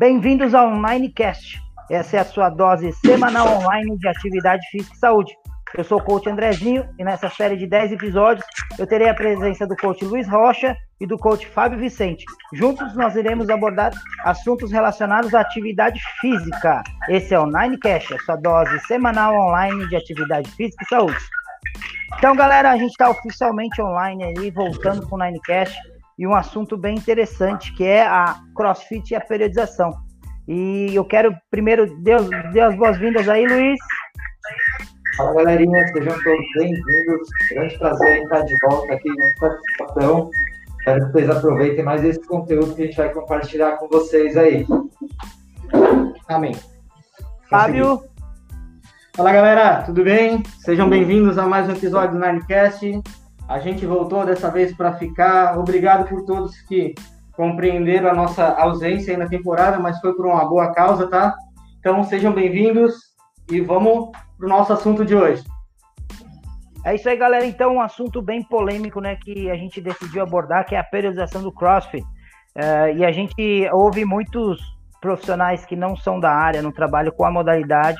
Bem-vindos ao Onlinecast. Essa é a sua dose semanal online de atividade física e saúde. Eu sou o coach Andrezinho e nessa série de 10 episódios eu terei a presença do coach Luiz Rocha e do coach Fábio Vicente. Juntos nós iremos abordar assuntos relacionados à atividade física. Esse é o Ninecast, a sua dose semanal online de atividade física e saúde. Então, galera, a gente está oficialmente online aí, voltando com o Ninecast e um assunto bem interessante que é a CrossFit e a periodização. E eu quero primeiro, Deus, dê as boas-vindas aí, Luiz. Fala galerinha, sejam todos bem-vindos. Grande prazer em estar de volta aqui na participação. Espero que vocês aproveitem mais esse conteúdo que a gente vai compartilhar com vocês aí. Amém. Fábio. Fala galera, tudo bem? Sejam bem-vindos a mais um episódio do Ninecast. A gente voltou dessa vez para ficar. Obrigado por todos que compreenderam a nossa ausência aí na temporada, mas foi por uma boa causa, tá? Então sejam bem-vindos e vamos para o nosso assunto de hoje. É isso aí, galera. Então, um assunto bem polêmico, né, que a gente decidiu abordar, que é a periodização do CrossFit. Uh, e a gente ouve muitos profissionais que não são da área, não trabalham com a modalidade,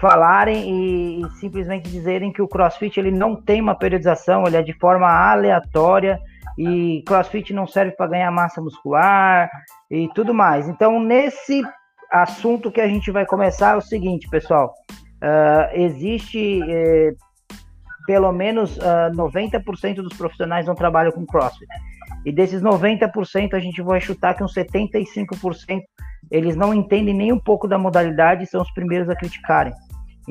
falarem e, e, simplesmente dizerem que o CrossFit ele não tem uma periodização, ele é de forma aleatória e CrossFit não serve para ganhar massa muscular e tudo mais. Então, nesse assunto que a gente vai começar é o seguinte, pessoal. Uh, existe eh, pelo menos uh, ah, 90% dos profissionais não trabalham com CrossFit. E desses 90%, a gente vai chutar que uns 75% eles não entendem nem um pouco da modalidade e são os primeiros a criticarem.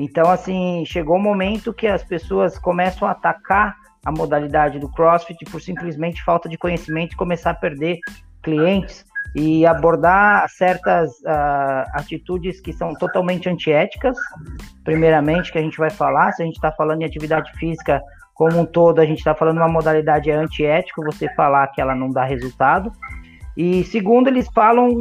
Então, assim, chegou o um momento que as pessoas começam a atacar a modalidade do CrossFit por simplesmente falta de conhecimento e começar a perder clientes e abordar certas uh, atitudes que são totalmente antiéticas, primeiramente, que a gente vai falar, se a gente está falando em atividade física como um todo, a gente está falando uma modalidade antiética, você falar que ela não dá resultado, e segundo, eles falam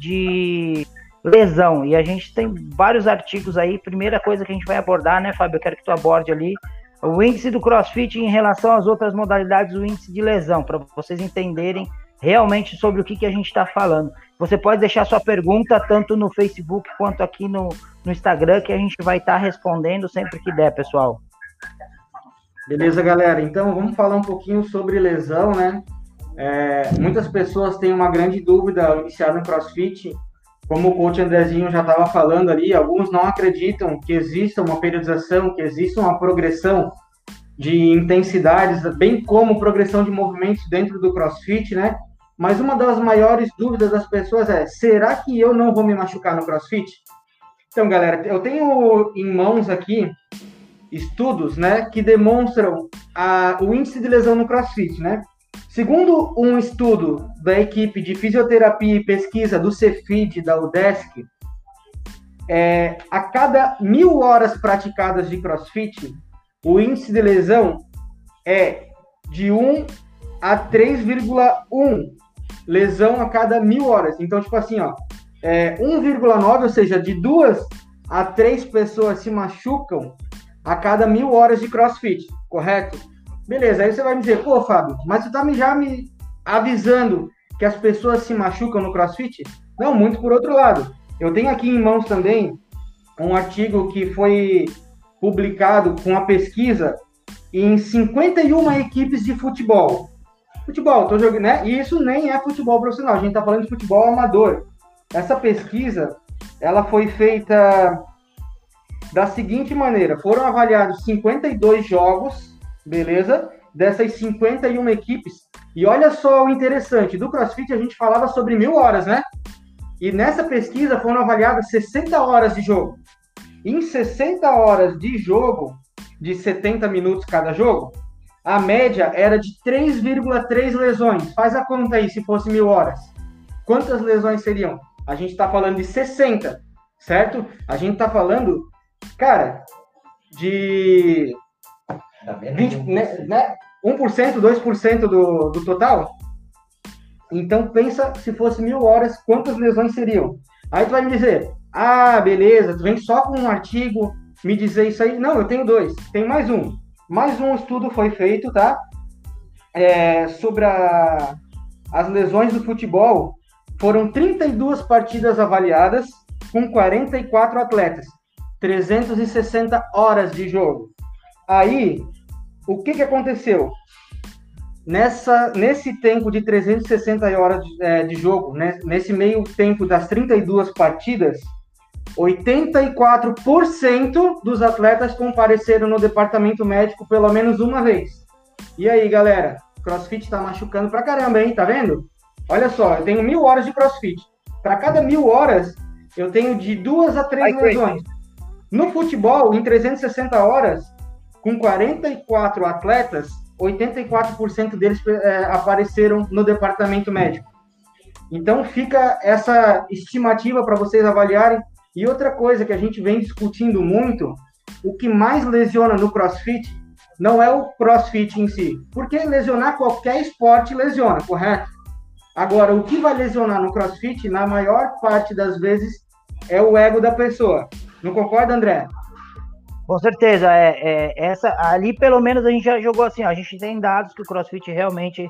de lesão, e a gente tem vários artigos aí, primeira coisa que a gente vai abordar, né, Fábio, eu quero que tu aborde ali, o índice do CrossFit em relação às outras modalidades, o índice de lesão, para vocês entenderem realmente sobre o que, que a gente está falando. Você pode deixar sua pergunta tanto no Facebook quanto aqui no, no Instagram, que a gente vai estar tá respondendo sempre que der, pessoal. Beleza, galera. Então vamos falar um pouquinho sobre lesão, né? É, muitas pessoas têm uma grande dúvida ao iniciar no CrossFit. Como o coach Andrezinho já estava falando ali, alguns não acreditam que exista uma periodização, que exista uma progressão de intensidades, bem como progressão de movimentos dentro do CrossFit, né? Mas uma das maiores dúvidas das pessoas é: será que eu não vou me machucar no CrossFit? Então, galera, eu tenho em mãos aqui estudos, né, que demonstram a, o índice de lesão no CrossFit, né? Segundo um estudo da equipe de fisioterapia e pesquisa do Cefid da UDESC, é, a cada mil horas praticadas de CrossFit, o índice de lesão é de 1 a 3,1 lesão a cada mil horas. Então, tipo assim, ó, é 1,9, ou seja, de duas a três pessoas se machucam a cada mil horas de crossfit, correto? Beleza, aí você vai me dizer, pô, Fábio, mas você tá me, já me avisando que as pessoas se machucam no crossfit? Não, muito por outro lado. Eu tenho aqui em mãos também um artigo que foi publicado com a pesquisa em 51 equipes de futebol futebol, tô jogando, né? E isso nem é futebol profissional, a gente tá falando de futebol amador. Essa pesquisa, ela foi feita da seguinte maneira: foram avaliados 52 jogos, beleza? Dessas 51 equipes. E olha só o interessante: do CrossFit a gente falava sobre mil horas, né? E nessa pesquisa foram avaliadas 60 horas de jogo. Em 60 horas de jogo, de 70 minutos cada jogo, a média era de 3,3 lesões. Faz a conta aí, se fosse mil horas. Quantas lesões seriam? A gente está falando de 60, certo? A gente está falando, cara, de 20, né, né, 1%, 2% do, do total. Então pensa se fosse mil horas, quantas lesões seriam? Aí tu vai me dizer, ah, beleza, tu vem só com um artigo me dizer isso aí. Não, eu tenho dois, tem mais um. Mais um estudo foi feito, tá? É, sobre a, as lesões do futebol. foram 32 partidas avaliadas com 44 atletas, 360 horas de jogo. Aí, o que, que aconteceu? Nessa, nesse tempo de 360 horas de, é, de jogo, né, nesse meio tempo das 32 partidas, 84% dos atletas compareceram no departamento médico pelo menos uma vez. E aí, galera? CrossFit tá machucando pra caramba, hein? Tá vendo? Olha só, eu tenho mil horas de CrossFit. Para cada mil horas, eu tenho de duas a três lesões. No futebol, em 360 horas, com 44 atletas, 84% deles é, apareceram no departamento médico. Então fica essa estimativa para vocês avaliarem. E outra coisa que a gente vem discutindo muito, o que mais lesiona no CrossFit não é o CrossFit em si, porque lesionar qualquer esporte lesiona, correto? Agora, o que vai lesionar no CrossFit, na maior parte das vezes, é o ego da pessoa. Não concorda, André? Com certeza, é, é, essa ali pelo menos a gente já jogou assim, ó, a gente tem dados que o CrossFit realmente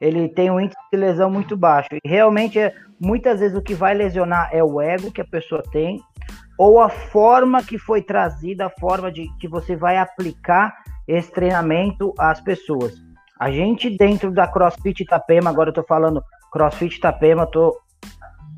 ele tem um índice de lesão muito baixo. E realmente é, muitas vezes o que vai lesionar é o ego que a pessoa tem ou a forma que foi trazida, a forma de que você vai aplicar esse treinamento às pessoas. A gente dentro da CrossFit Itapema, agora eu tô falando CrossFit Itapema, tô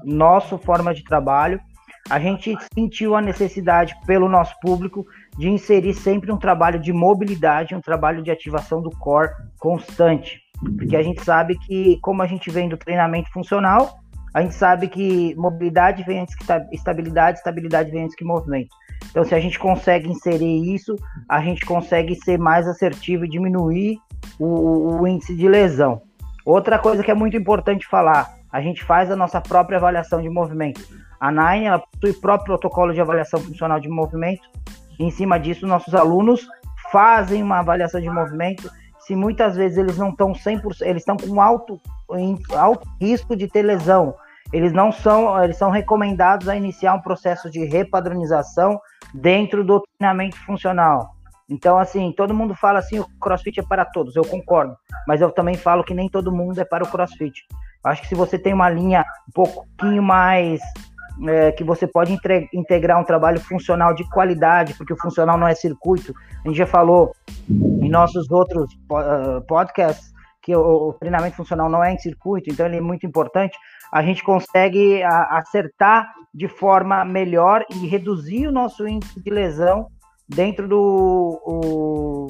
nosso forma de trabalho, a gente sentiu a necessidade pelo nosso público de inserir sempre um trabalho de mobilidade, um trabalho de ativação do core constante. Porque a gente sabe que, como a gente vem do treinamento funcional, a gente sabe que mobilidade vem antes que estabilidade, estabilidade vem antes que movimento. Então, se a gente consegue inserir isso, a gente consegue ser mais assertivo e diminuir o, o índice de lesão. Outra coisa que é muito importante falar, a gente faz a nossa própria avaliação de movimento. A Nine ela possui próprio protocolo de avaliação funcional de movimento. Em cima disso, nossos alunos fazem uma avaliação de movimento. Se muitas vezes eles não estão 100%, eles estão com alto, alto risco de ter lesão. Eles não são, eles são recomendados a iniciar um processo de repadronização dentro do treinamento funcional. Então, assim, todo mundo fala assim, o crossfit é para todos, eu concordo. Mas eu também falo que nem todo mundo é para o crossfit. Acho que se você tem uma linha um pouquinho mais. É, que você pode integrar um trabalho funcional de qualidade, porque o funcional não é circuito. A gente já falou em nossos outros uh, podcasts que o, o, treinamento funcional não é em circuito, então ele é muito importante. A gente consegue a, acertar de forma melhor e reduzir o nosso índice de lesão dentro do o,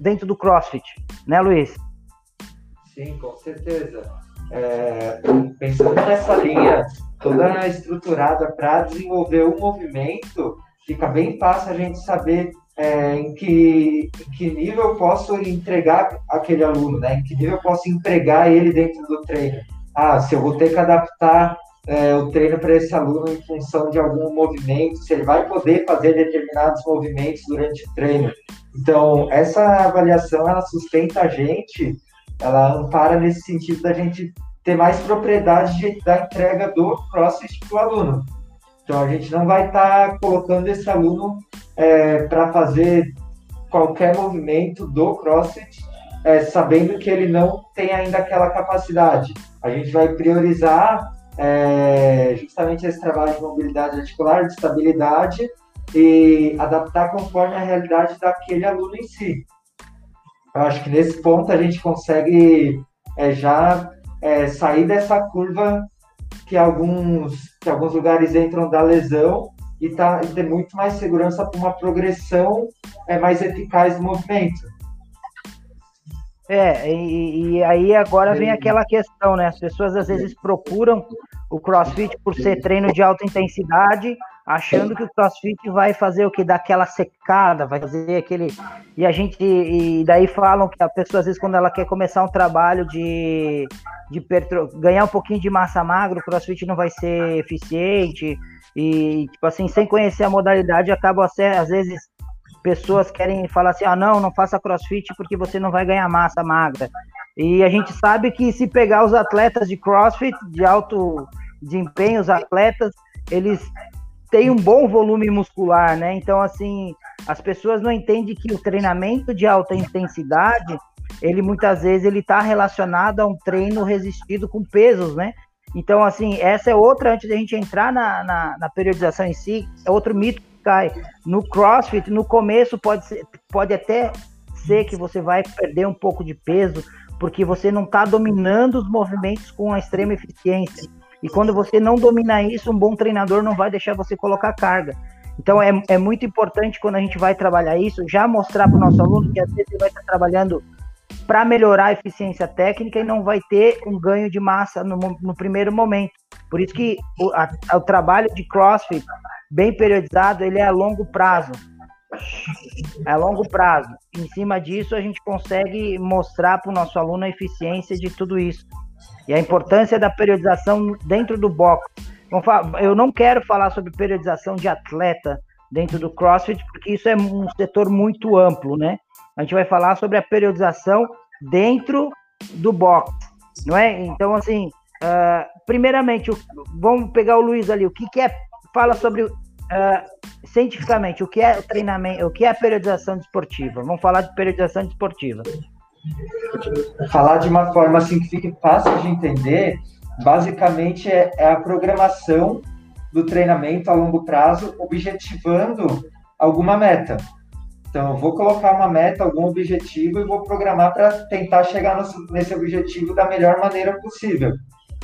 dentro do CrossFit, né, Luiz? Sim, com certeza. É, pensando nessa linha toda estruturada para desenvolver o movimento, fica bem fácil a gente saber é, em, que, em que nível eu posso entregar aquele aluno, né? Em que nível eu posso empregar ele dentro do treino. Ah, se eu vou ter que adaptar é, o treino para esse aluno em função de algum movimento, se ele vai poder fazer determinados movimentos durante o treino. Então, essa avaliação, ela sustenta a gente, ela ampara nesse sentido da gente ter mais propriedade de, da entrega do CrossFit para o aluno. Então, a gente não vai estar tá colocando esse aluno é, para fazer qualquer movimento do CrossFit, é, sabendo que ele não tem ainda aquela capacidade. A gente vai priorizar é, justamente esse trabalho de mobilidade articular, de estabilidade e adaptar conforme a realidade daquele aluno em si. Eu acho que nesse ponto a gente consegue é, já é, sair dessa curva que alguns, que alguns lugares entram da lesão e, tá, e ter muito mais segurança para uma progressão é, mais eficaz do movimento. É, e, e, aí agora vem aquela questão, né? As pessoas às vezes procuram o CrossFit por ser treino de alta intensidade, achando que o CrossFit vai fazer o que? Daquela secada, vai fazer aquele. E a gente. E daí falam que a pessoa, às vezes, quando ela quer começar um trabalho de, de ganhar um pouquinho de massa magra, o CrossFit não vai ser eficiente. E, tipo assim, sem conhecer a modalidade, acaba às vezes pessoas querem falar assim: ah, não, não faça crossfit porque você não vai ganhar massa magra. E a gente sabe que se pegar os atletas de crossfit, de alto desempenho, os atletas, eles têm um bom volume muscular, né? Então, assim, as pessoas não entendem que o treinamento de alta intensidade, ele muitas vezes ele está relacionado a um treino resistido com pesos, né? Então, assim, essa é outra, antes da gente entrar na, na, na, periodização em si, é outro mito que cai. No CrossFit, no começo, pode, ser, pode até ser que você vai perder um pouco de peso, porque você não está dominando os movimentos com a extrema eficiência. E quando você não domina isso, um bom treinador não vai deixar você colocar carga. Então é, é muito importante quando a gente vai trabalhar isso, já mostrar para o nosso aluno que às vezes ele vai estar trabalhando para melhorar a eficiência técnica e não vai ter um ganho de massa no, no primeiro momento. Por isso que o, a, o trabalho de CrossFit bem periodizado, ele é a longo prazo. É a longo prazo. Em cima disso, a gente consegue mostrar para o nosso aluno a eficiência de tudo isso. E a importância da periodização dentro do box. Eu não quero falar sobre periodização de atleta dentro do CrossFit, porque isso é um setor muito amplo, né? A gente vai falar sobre a periodização dentro do box, não é? Então, assim, uh, primeiramente, vamos pegar o Luiz ali. O que, que é? Fala sobre uh, cientificamente o que é treinamento, o que é periodização desportiva. Vamos falar de periodização desportiva. Falar de uma forma assim que fique fácil de entender, basicamente é, é a programação do treinamento a longo prazo, objetivando alguma meta. Então, eu vou colocar uma meta, algum objetivo e vou programar para tentar chegar nesse objetivo da melhor maneira possível.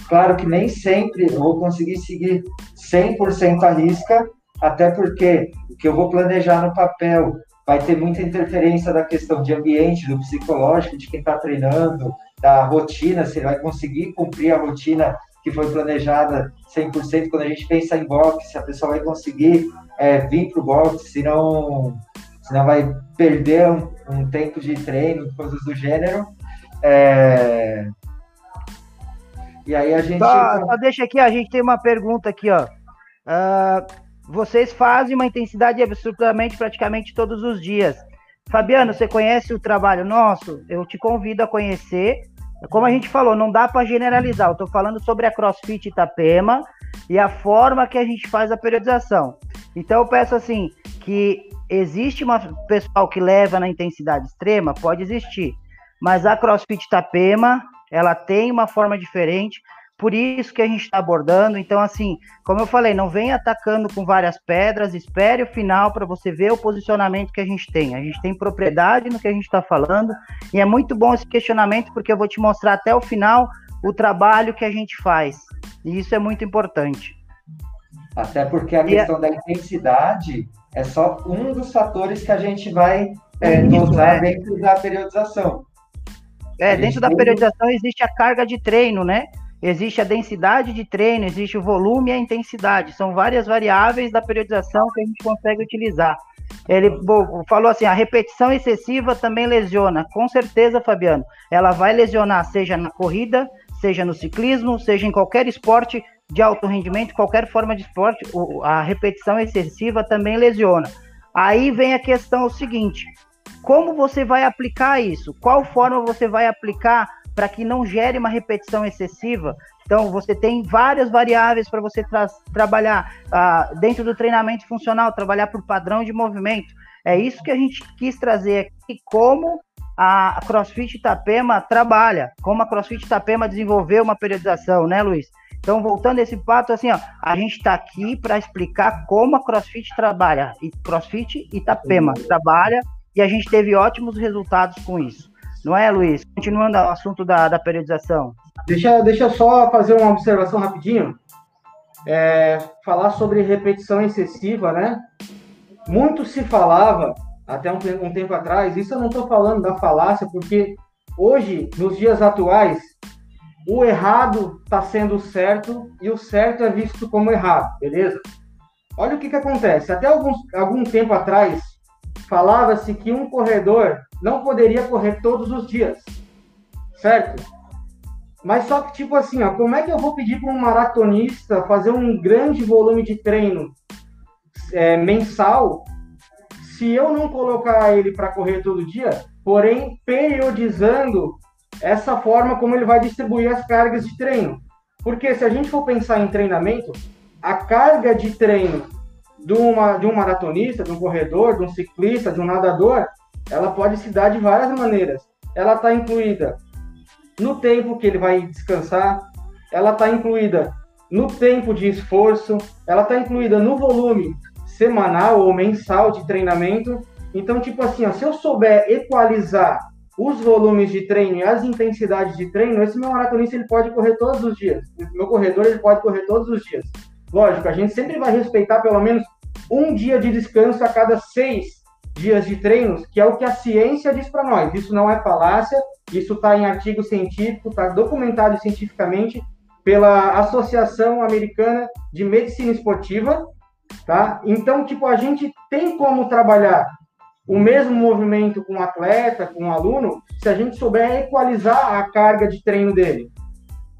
Claro que nem sempre eu vou conseguir seguir 100% a risca, até porque o que eu vou planejar no papel vai ter muita interferência da questão de ambiente, do psicológico, de quem está treinando, da rotina, se ele vai conseguir cumprir a rotina que foi planejada 100%. Quando a gente pensa em boxe, se a pessoa vai conseguir é, vir para o boxe, se não, se não vai perder um, um, tempo de treino, coisas do gênero. É... E aí a gente. Só, só, deixa aqui, a gente tem uma pergunta aqui, ó. Uh vocês fazem uma intensidade absolutamente praticamente todos os dias. Fabiano, você conhece o trabalho nosso? Eu te convido a conhecer. Como a gente falou, não dá para generalizar. Eu estou falando sobre a CrossFit Itapema e a forma que a gente faz a periodização. Então eu peço assim que existe uma pessoal que leva na intensidade extrema, pode existir, mas a CrossFit Itapema ela tem uma forma diferente por isso que a gente está abordando. Então, assim, como eu falei, não vem atacando com várias pedras, espere o final para você ver o posicionamento que a gente tem. A gente tem propriedade no que a gente está falando, e é muito bom esse questionamento, porque eu vou te mostrar até o final o trabalho que a gente faz. E isso é muito importante. Até porque a e questão a... da intensidade é só um dos fatores que a gente vai é, usar é. dentro da periodização. É, dentro da periodização existe a carga de treino, né? Existe a densidade de treino, existe o volume e a intensidade. São várias variáveis da periodização que a gente consegue utilizar. Ele falou assim: a repetição excessiva também lesiona. Com certeza, Fabiano, ela vai lesionar, seja na corrida, seja no ciclismo, seja em qualquer esporte de alto rendimento, qualquer forma de esporte, a repetição excessiva também lesiona. Aí vem a questão o seguinte: como você vai aplicar isso? Qual forma você vai aplicar para que não gere uma repetição excessiva. Então, você tem várias variáveis para você tra trabalhar uh, dentro do treinamento funcional, trabalhar por padrão de movimento. É isso que a gente quis trazer aqui, como a CrossFit Itapema trabalha, como a CrossFit Itapema desenvolveu uma periodização, né, Luiz? Então, voltando a esse pato, assim, ó, a gente está aqui para explicar como a CrossFit trabalha, e CrossFit Itapema trabalha, e a gente teve ótimos resultados com isso. Não é, Luiz? Continuando o assunto da, da periodização. Deixa, deixa eu só fazer uma observação rapidinho. É, falar sobre repetição excessiva, né? Muito se falava, até um, um tempo atrás, isso eu não estou falando da falácia, porque hoje, nos dias atuais, o errado está sendo certo e o certo é visto como errado, beleza? Olha o que, que acontece. Até alguns, algum tempo atrás, falava-se que um corredor não poderia correr todos os dias, certo? Mas só que, tipo assim, ó, como é que eu vou pedir para um maratonista fazer um grande volume de treino é, mensal se eu não colocar ele para correr todo dia, porém periodizando essa forma como ele vai distribuir as cargas de treino? Porque se a gente for pensar em treinamento, a carga de treino de, uma, de um maratonista, de um corredor, de um ciclista, de um nadador, ela pode se dar de várias maneiras. Ela está incluída no tempo que ele vai descansar, ela está incluída no tempo de esforço, ela está incluída no volume semanal ou mensal de treinamento. Então, tipo assim, ó, se eu souber equalizar os volumes de treino e as intensidades de treino, esse meu maratonista ele pode correr todos os dias. Meu corredor ele pode correr todos os dias. Lógico, a gente sempre vai respeitar pelo menos um dia de descanso a cada seis dias de treinos, que é o que a ciência diz para nós. Isso não é falácia, isso está em artigo científico, está documentado cientificamente pela Associação Americana de Medicina Esportiva, tá? Então, tipo, a gente tem como trabalhar o mesmo movimento com o atleta, com o aluno, se a gente souber equalizar a carga de treino dele.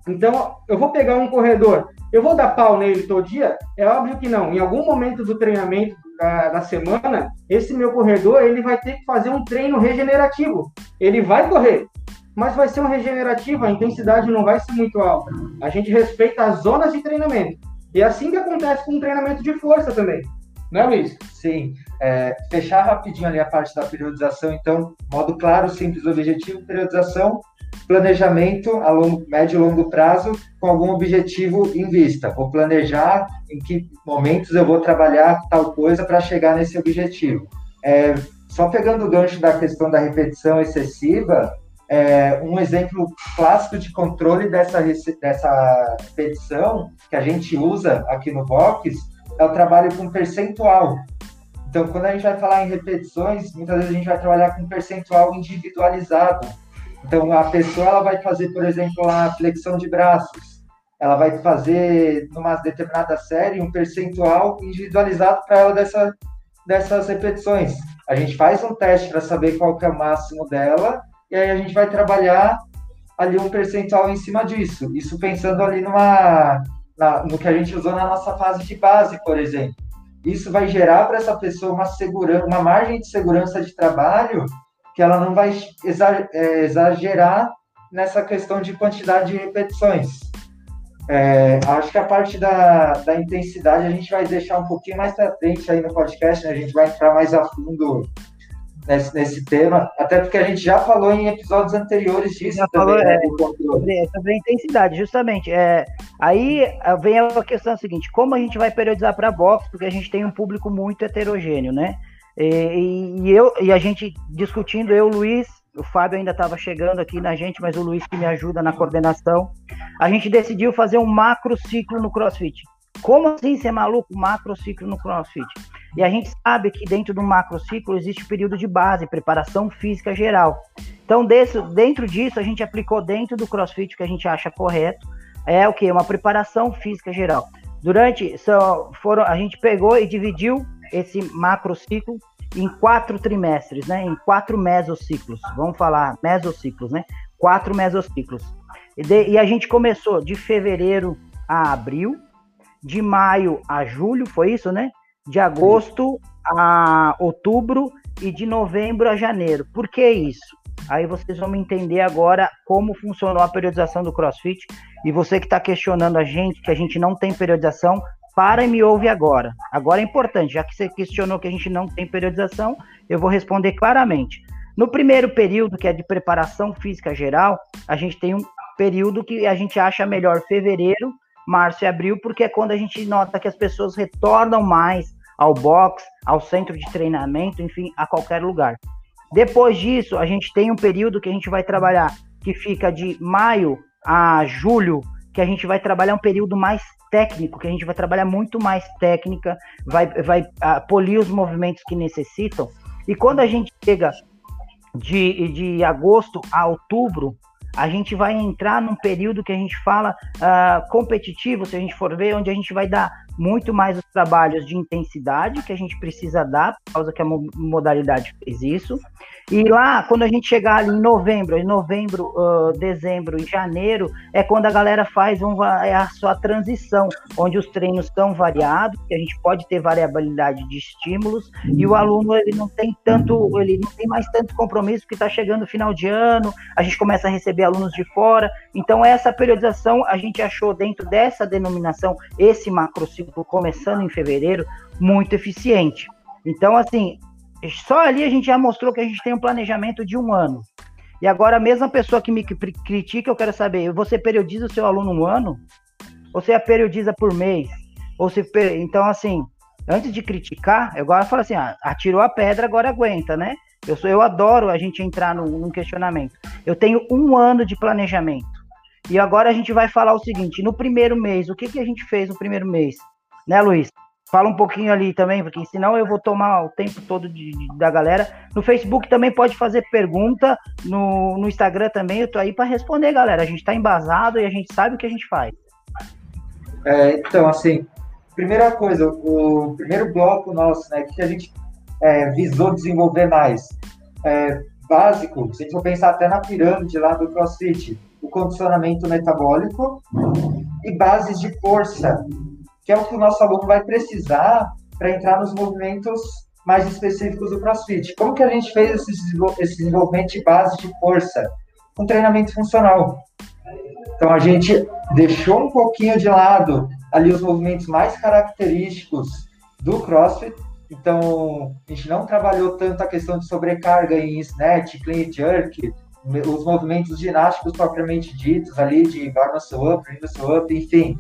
Então, eu vou pegar um corredor, eu vou dar pau nele todo dia? É óbvio que não. Em algum momento do treinamento da, da semana, esse meu corredor, ele vai ter que fazer um treino regenerativo. Ele vai correr, mas vai ser um regenerativo, a intensidade não vai ser muito alta. A gente respeita as zonas de treinamento. E é assim que acontece com o treinamento de força também. Não é, Luiz? Sim. É, fechar rapidinho ali a parte da periodização, então, modo claro, simples, objetivo, periodização, planejamento a longo, médio e longo prazo com algum objetivo em vista. Vou planejar em que momentos eu vou trabalhar tal coisa para chegar nesse objetivo. É, só pegando o gancho da questão da repetição excessiva, é, um exemplo clássico de controle dessa, dessa repetição que a gente usa aqui no Box é o trabalho com percentual. Então, quando a gente vai falar em repetições, muitas vezes a gente vai trabalhar com percentual individualizado. Então, a pessoa ela vai fazer, por exemplo, a flexão de braços. Ela vai fazer, numa determinada série, um percentual individualizado para ela dessa, dessas repetições. A gente faz um teste para saber qual é o máximo dela, e aí a gente vai trabalhar ali um percentual em cima disso. Isso pensando ali numa, na, no que a gente usou na nossa fase de base, por exemplo. Isso vai gerar para essa pessoa uma segurança, uma margem de segurança de trabalho que ela não vai é, exagerar nessa questão de quantidade de repetições. É, acho que a parte da, da intensidade a gente vai deixar um pouquinho mais para frente aí no podcast, né? a gente vai entrar mais a fundo nesse, nesse tema, até porque a gente já falou em episódios anteriores disso já também, falou, né, é, sobre, sobre, a intensidade, justamente. É, aí é, vem a questão seguinte, como a gente vai periodizar para box, porque a gente tem um público muito heterogêneo, né? E, e, eu, e a gente discutindo, eu, Luiz, o Fábio ainda estava chegando aqui na gente, mas o Luiz que me ajuda na coordenação, a gente decidiu fazer um macro ciclo no CrossFit. Como assim ser maluco? Macro ciclo no CrossFit. E a gente sabe que dentro do macrociclo existe o período de base, preparação física geral. Então, desse, dentro disso, a gente aplicou dentro do CrossFit o que a gente acha correto. É o que? Uma preparação física geral. Durante, só foram, a gente pegou e dividiu esse macrociclo em quatro trimestres, né? Em quatro mesociclos. Vamos falar mesociclos, né? Quatro mesociclos. E, de, e a gente começou de fevereiro a abril, de maio a julho, foi isso, né? de agosto a outubro e de novembro a janeiro. Por que isso? Aí vocês vão entender agora como funcionou a periodização do CrossFit. E você que está questionando a gente, que a gente não tem periodização, para e me ouve agora. Agora é importante, já que você questionou que a gente não tem periodização, eu vou responder claramente. No primeiro período, que é de preparação física geral, a gente tem um período que a gente acha melhor fevereiro, março e abril, porque é quando a gente nota que as pessoas retornam mais ao box, ao centro de treinamento, enfim, a qualquer lugar. Depois disso, a gente tem um período que a gente vai trabalhar que fica de maio a julho, que a gente vai trabalhar um período mais técnico, que a gente vai trabalhar muito mais técnica, vai, vai uh, polir os movimentos que necessitam. E quando a gente chega de, de agosto a outubro, a gente vai entrar num período que a gente fala uh, competitivo, se a gente for ver, onde a gente vai dar muito mais os trabalhos de intensidade que a gente precisa dar, por causa que a modalidade fez isso. E lá, quando a gente chegar em novembro, em novembro, uh, dezembro e janeiro, é quando a galera faz um, é a sua transição, onde os treinos estão variados, que a gente pode ter variabilidade de estímulos, e o aluno ele não tem tanto, ele não tem mais tanto compromisso, porque está chegando o final de ano, a gente começa a receber alunos de fora. Então, essa periodização a gente achou dentro dessa denominação, esse macrociclo começando em fevereiro, muito eficiente. Então, assim, só ali a gente já mostrou que a gente tem um planejamento de um ano. E agora, a mesma pessoa que me critica, eu quero saber, você periodiza o seu aluno um ano? Ou você a periodiza por mês? Ou se, então, assim, antes de criticar, eu agora falo assim, ah, atirou a pedra, agora aguenta, né? Eu, sou, eu adoro a gente entrar num, num questionamento. Eu tenho um ano de planejamento. E agora a gente vai falar o seguinte: no primeiro mês, o que, que a gente fez no primeiro mês? Né, Luiz? Fala um pouquinho ali também, porque senão eu vou tomar o tempo todo de, de, da galera. No Facebook também pode fazer pergunta, no, no Instagram também, eu tô aí para responder, galera. A gente está embasado e a gente sabe o que a gente faz. É, então, assim, primeira coisa, o primeiro bloco nosso, né, que a gente é, visou desenvolver mais. É, básico, se a gente for pensar até na pirâmide lá do CrossFit, o condicionamento metabólico e bases de força, que é o que o nosso aluno vai precisar para entrar nos movimentos mais específicos do CrossFit. Como que a gente fez esse desenvolvimento de base de força? Um treinamento funcional. Então a gente deixou um pouquinho de lado ali os movimentos mais característicos do CrossFit. Então a gente não trabalhou tanto a questão de sobrecarga em snatch, clean jerk, os movimentos ginásticos propriamente ditos ali de muscle up, up, enfim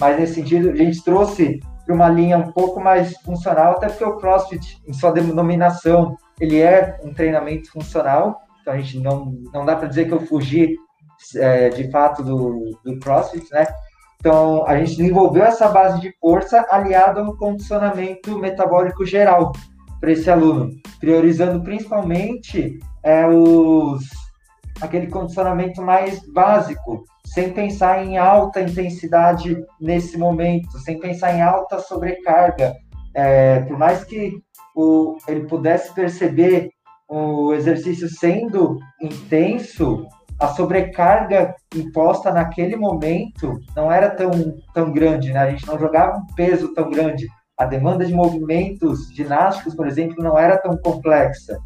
mas nesse sentido a gente trouxe para uma linha um pouco mais funcional, até porque o CrossFit, em sua denominação, ele é um treinamento funcional, então a gente não, não dá para dizer que eu fugi é, de fato do, do CrossFit, né? Então, a gente desenvolveu essa base de força aliada ao condicionamento metabólico geral para esse aluno, priorizando principalmente é, os, aquele condicionamento mais básico, sem pensar em alta intensidade nesse momento, sem pensar em alta sobrecarga. É, por mais que o, ele pudesse perceber o exercício sendo intenso, a sobrecarga imposta naquele momento não era tão, tão grande, né? A gente não jogava um peso tão grande. A demanda de movimentos ginásticos, por exemplo, não era tão complexa.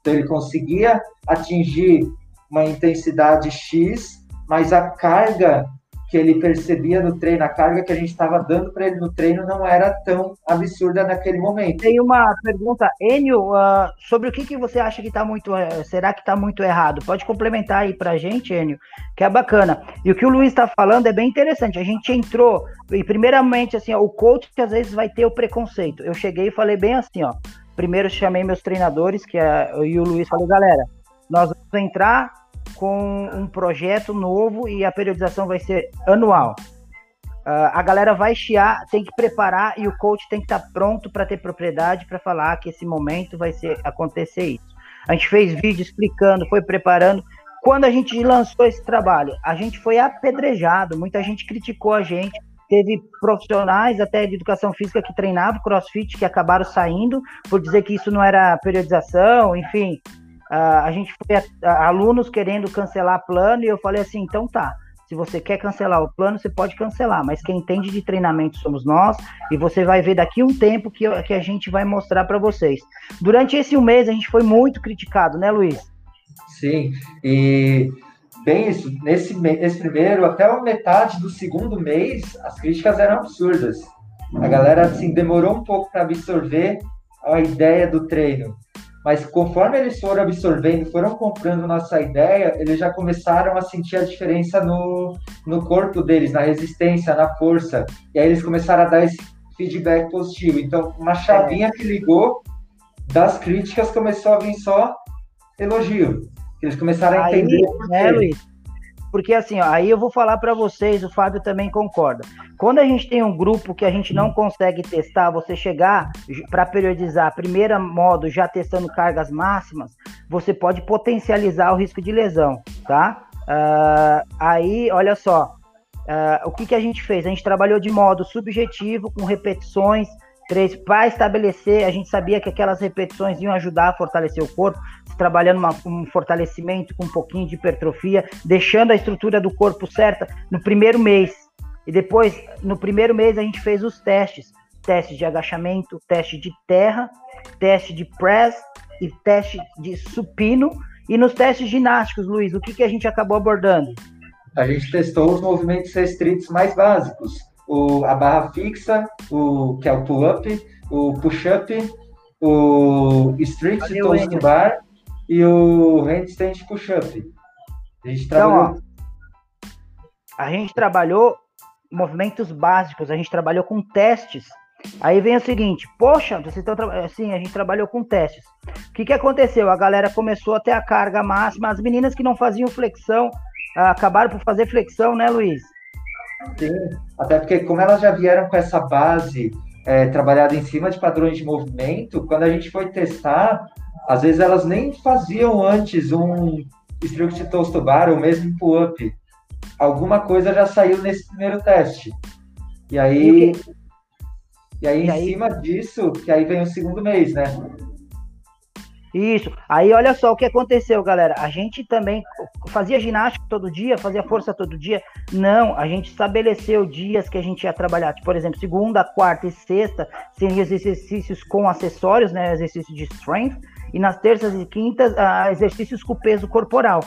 Então, ele conseguia atingir uma intensidade X mas a carga que ele percebia no treino, a carga que a gente estava dando para ele no treino não era tão absurda naquele momento. Tem uma pergunta, Enio, uh, sobre o que, que você acha que está muito, uh, será que está muito errado? Pode complementar aí para a gente, Enio, que é bacana. E o que o Luiz está falando é bem interessante. A gente entrou, e primeiramente, assim, ó, o coach que às vezes vai ter o preconceito. Eu cheguei e falei bem assim, ó. Primeiro chamei meus treinadores, que é, e o Luiz falou, galera, nós vamos entrar com um projeto novo e a periodização vai ser anual. Uh, a galera vai chiar, tem que preparar e o coach tem que estar tá pronto para ter propriedade para falar que esse momento vai ser acontecer isso. A gente fez vídeo explicando, foi preparando. Quando a gente lançou esse trabalho, a gente foi apedrejado, muita gente criticou a gente. Teve profissionais até de educação física que treinavam crossfit que acabaram saindo por dizer que isso não era periodização, enfim, Uh, a gente foi a, a, alunos querendo cancelar plano e eu falei assim, então tá. Se você quer cancelar o plano, você pode cancelar, mas quem entende de treinamento somos nós, e você vai ver daqui um tempo que, que a gente vai mostrar para vocês. Durante esse um mês, a gente foi muito criticado, né, Luiz? Sim, e bem isso, nesse, nesse primeiro, até a metade do segundo mês, as críticas eram absurdas. A galera, assim, demorou um pouco para absorver a ideia do treino. Mas conforme eles foram absorvendo, foram comprando nossa ideia, eles já começaram a sentir a diferença no, no corpo deles, na resistência, na força. E aí eles começaram a dar esse feedback positivo. Então, uma chavinha que ligou das críticas começou a vir só elogio. Eles começaram a entender. Aí, né, Luiz? Porque assim, ó, aí eu vou falar para vocês, o Fábio também concorda. Quando a gente tem um grupo que a gente não consegue testar, você chegar para periodizar, primeiro modo, já testando cargas máximas, você pode potencializar o risco de lesão, tá? Uh, aí, olha só, uh, o que, que a gente fez? A gente trabalhou de modo subjetivo, com repetições, três, para estabelecer, a gente sabia que aquelas repetições iam ajudar a fortalecer o corpo, trabalhando uma, um fortalecimento com um pouquinho de hipertrofia, deixando a estrutura do corpo certa no primeiro mês. E depois, no primeiro mês, a gente fez os testes: teste de agachamento, teste de terra, teste de press e teste de supino. E nos testes ginásticos, Luiz, o que, que a gente acabou abordando? A gente testou os movimentos restritos mais básicos. O, a barra fixa, o, que é o pull-up, o push-up, o street toes to bar e o handstand push-up. A gente então, trabalhou... Ó, a gente trabalhou movimentos básicos, a gente trabalhou com testes. Aí vem o seguinte, poxa, vocês estão assim, a gente trabalhou com testes. O que, que aconteceu? A galera começou a ter a carga máxima, as meninas que não faziam flexão acabaram por fazer flexão, né, Luiz? Sim, até porque como elas já vieram com essa base é, trabalhada em cima de padrões de movimento, quando a gente foi testar, às vezes elas nem faziam antes um struct toast bar ou mesmo pull-up. Alguma coisa já saiu nesse primeiro teste. E aí, e aí, e em aí... cima disso, que aí vem o segundo mês, né? Isso. Aí olha só o que aconteceu, galera. A gente também fazia ginástica todo dia, fazia força todo dia. Não, a gente estabeleceu dias que a gente ia trabalhar. Por exemplo, segunda, quarta e sexta seriam exercícios com acessórios, né? Exercício de strength. E nas terças e quintas, uh, exercícios com peso corporal.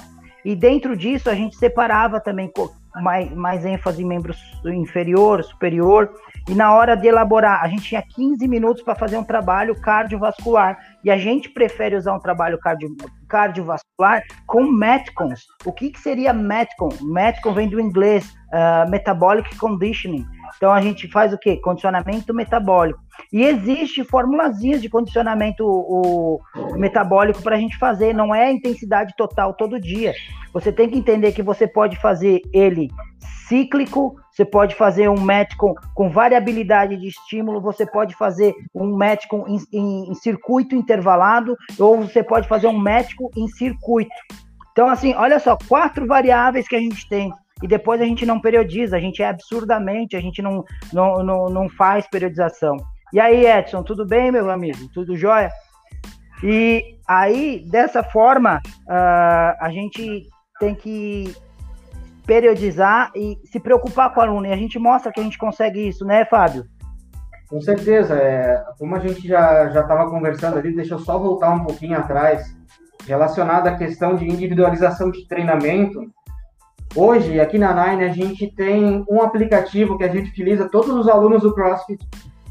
E dentro disso a gente separava também mais, mais ênfase em membros inferior, superior. E na hora de elaborar, a gente tinha 15 minutos para fazer um trabalho cardiovascular. E a gente prefere usar um trabalho cardio, cardiovascular com Metcons. O que, que seria Metcon? Metcon vem do inglês, uh, Metabolic Conditioning. Então a gente faz o quê? Condicionamento metabólico. E existe formulazinhas de condicionamento o metabólico para a gente fazer, não é intensidade total todo dia. Você tem que entender que você pode fazer ele cíclico, você pode fazer um match com, com variabilidade de estímulo, você pode fazer um match com, em, em, em circuito intervalado, ou você pode fazer um match em circuito. Então, assim, olha só, quatro variáveis que a gente tem e depois a gente não periodiza, a gente é absurdamente, a gente não, não, não, não faz periodização. E aí, Edson, tudo bem, meu amigo? Tudo jóia? E aí, dessa forma, uh, a gente tem que periodizar e se preocupar com o aluno. E a gente mostra que a gente consegue isso, né, Fábio? Com certeza. É, como a gente já estava conversando ali, deixa eu só voltar um pouquinho atrás, relacionado à questão de individualização de treinamento. Hoje, aqui na Nine, a gente tem um aplicativo que a gente utiliza, todos os alunos do CrossFit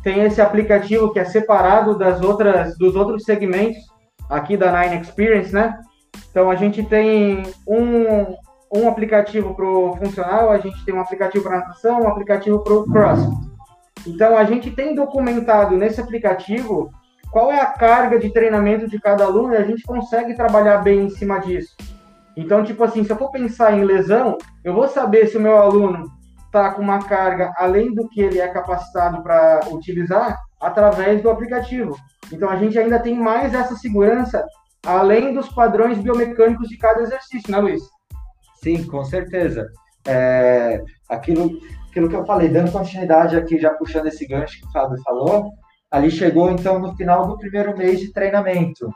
têm esse aplicativo que é separado das outras, dos outros segmentos aqui da Nine Experience, né? Então, a gente tem um, um aplicativo para o funcional, a gente tem um aplicativo para natação, um aplicativo para o CrossFit. Então, a gente tem documentado nesse aplicativo qual é a carga de treinamento de cada aluno e a gente consegue trabalhar bem em cima disso. Então, tipo assim, se eu for pensar em lesão, eu vou saber se o meu aluno está com uma carga além do que ele é capacitado para utilizar através do aplicativo. Então, a gente ainda tem mais essa segurança além dos padrões biomecânicos de cada exercício, né, Luiz? Sim, com certeza. É, aquilo, aquilo que eu falei, dando continuidade aqui, já puxando esse gancho que o Fábio falou, ali chegou então no final do primeiro mês de treinamento.